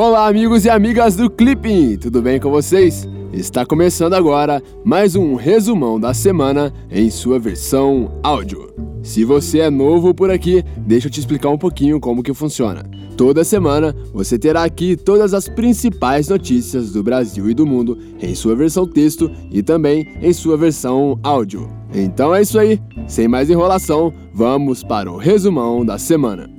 Olá, amigos e amigas do Clipping, tudo bem com vocês? Está começando agora mais um resumão da semana em sua versão áudio. Se você é novo por aqui, deixa eu te explicar um pouquinho como que funciona. Toda semana você terá aqui todas as principais notícias do Brasil e do mundo em sua versão texto e também em sua versão áudio. Então é isso aí, sem mais enrolação, vamos para o resumão da semana.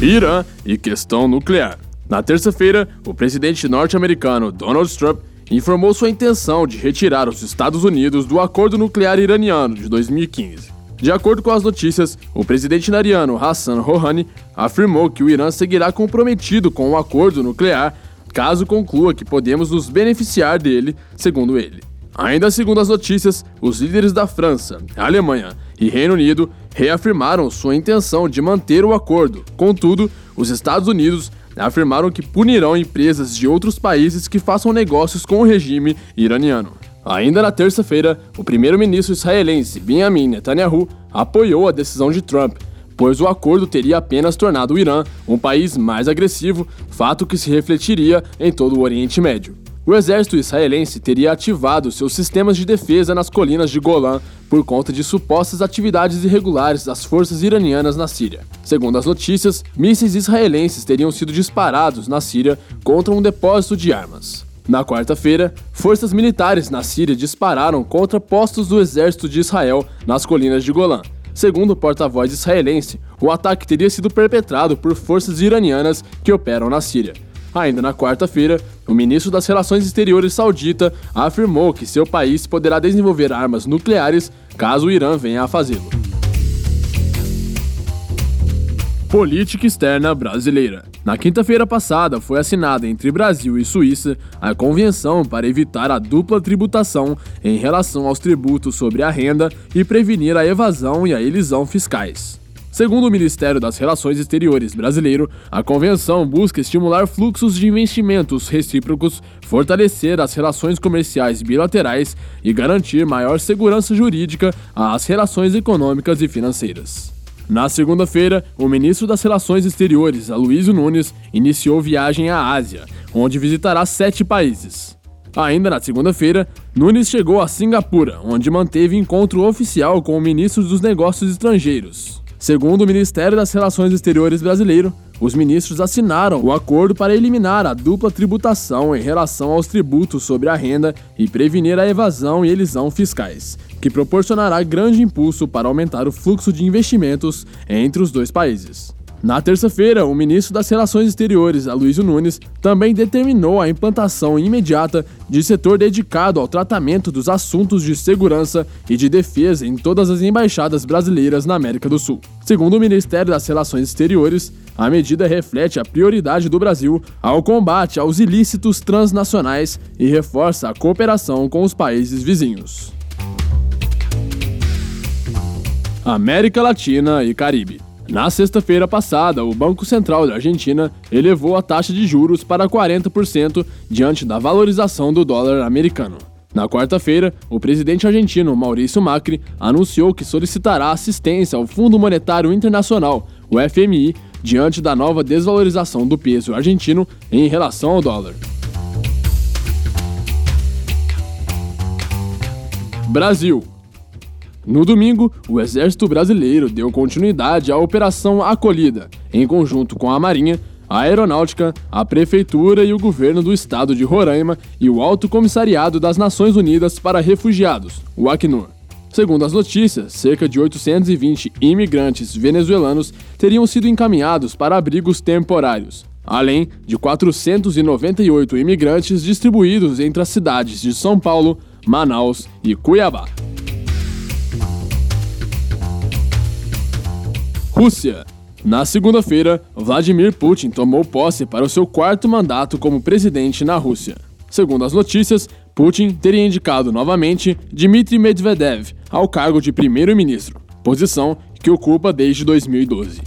Irã e questão nuclear. Na terça-feira, o presidente norte-americano Donald Trump informou sua intenção de retirar os Estados Unidos do acordo nuclear iraniano de 2015. De acordo com as notícias, o presidente iraniano Hassan Rouhani afirmou que o Irã seguirá comprometido com o acordo nuclear caso conclua que podemos nos beneficiar dele, segundo ele. Ainda segundo as notícias, os líderes da França, Alemanha e Reino Unido reafirmaram sua intenção de manter o acordo. Contudo, os Estados Unidos afirmaram que punirão empresas de outros países que façam negócios com o regime iraniano. Ainda na terça-feira, o primeiro-ministro israelense Benjamin Netanyahu apoiou a decisão de Trump, pois o acordo teria apenas tornado o Irã um país mais agressivo, fato que se refletiria em todo o Oriente Médio. O exército israelense teria ativado seus sistemas de defesa nas colinas de Golã por conta de supostas atividades irregulares das forças iranianas na Síria. Segundo as notícias, mísseis israelenses teriam sido disparados na Síria contra um depósito de armas. Na quarta-feira, forças militares na Síria dispararam contra postos do exército de Israel nas colinas de Golã. Segundo o porta-voz israelense, o ataque teria sido perpetrado por forças iranianas que operam na Síria. Ainda na quarta-feira, o ministro das Relações Exteriores saudita afirmou que seu país poderá desenvolver armas nucleares caso o Irã venha a fazê-lo. Política externa brasileira. Na quinta-feira passada foi assinada entre Brasil e Suíça a Convenção para evitar a dupla tributação em relação aos tributos sobre a renda e prevenir a evasão e a elisão fiscais. Segundo o Ministério das Relações Exteriores brasileiro, a convenção busca estimular fluxos de investimentos recíprocos, fortalecer as relações comerciais bilaterais e garantir maior segurança jurídica às relações econômicas e financeiras. Na segunda-feira, o ministro das Relações Exteriores, Aloysio Nunes, iniciou viagem à Ásia, onde visitará sete países. Ainda na segunda-feira, Nunes chegou a Singapura, onde manteve encontro oficial com o ministro dos Negócios Estrangeiros. Segundo o Ministério das Relações Exteriores brasileiro, os ministros assinaram o acordo para eliminar a dupla tributação em relação aos tributos sobre a renda e prevenir a evasão e elisão fiscais, que proporcionará grande impulso para aumentar o fluxo de investimentos entre os dois países. Na terça-feira, o ministro das Relações Exteriores, Aloysio Nunes, também determinou a implantação imediata de setor dedicado ao tratamento dos assuntos de segurança e de defesa em todas as embaixadas brasileiras na América do Sul. Segundo o Ministério das Relações Exteriores, a medida reflete a prioridade do Brasil ao combate aos ilícitos transnacionais e reforça a cooperação com os países vizinhos. América Latina e Caribe. Na sexta-feira passada, o Banco Central da Argentina elevou a taxa de juros para 40% diante da valorização do dólar americano. Na quarta-feira, o presidente argentino Maurício Macri anunciou que solicitará assistência ao Fundo Monetário Internacional, o FMI, diante da nova desvalorização do peso argentino em relação ao dólar. Brasil no domingo, o Exército Brasileiro deu continuidade à Operação Acolhida, em conjunto com a Marinha, a Aeronáutica, a Prefeitura e o Governo do Estado de Roraima e o Alto Comissariado das Nações Unidas para Refugiados, o Acnur. Segundo as notícias, cerca de 820 imigrantes venezuelanos teriam sido encaminhados para abrigos temporários, além de 498 imigrantes distribuídos entre as cidades de São Paulo, Manaus e Cuiabá. Rússia. Na segunda-feira, Vladimir Putin tomou posse para o seu quarto mandato como presidente na Rússia. Segundo as notícias, Putin teria indicado novamente Dmitry Medvedev ao cargo de primeiro-ministro, posição que ocupa desde 2012.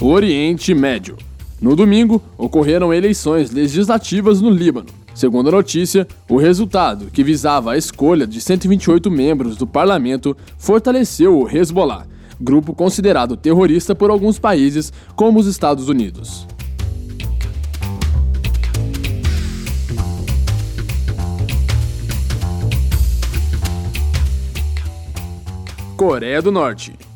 Oriente Médio. No domingo, ocorreram eleições legislativas no Líbano. Segundo a notícia, o resultado, que visava a escolha de 128 membros do parlamento, fortaleceu o Hezbollah, grupo considerado terrorista por alguns países, como os Estados Unidos. Coreia do Norte.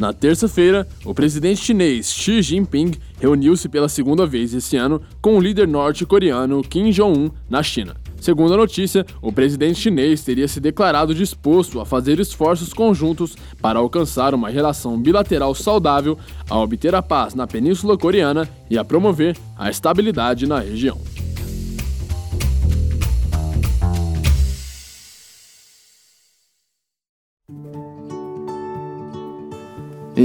Na terça-feira, o presidente chinês Xi Jinping reuniu-se pela segunda vez esse ano com o líder norte-coreano Kim Jong-un na China. Segundo a notícia, o presidente chinês teria se declarado disposto a fazer esforços conjuntos para alcançar uma relação bilateral saudável, a obter a paz na Península Coreana e a promover a estabilidade na região.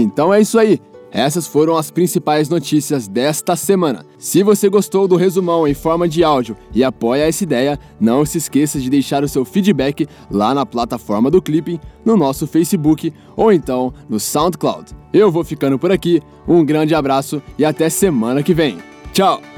Então é isso aí. Essas foram as principais notícias desta semana. Se você gostou do resumão em forma de áudio e apoia essa ideia, não se esqueça de deixar o seu feedback lá na plataforma do Clipping, no nosso Facebook ou então no SoundCloud. Eu vou ficando por aqui, um grande abraço e até semana que vem. Tchau!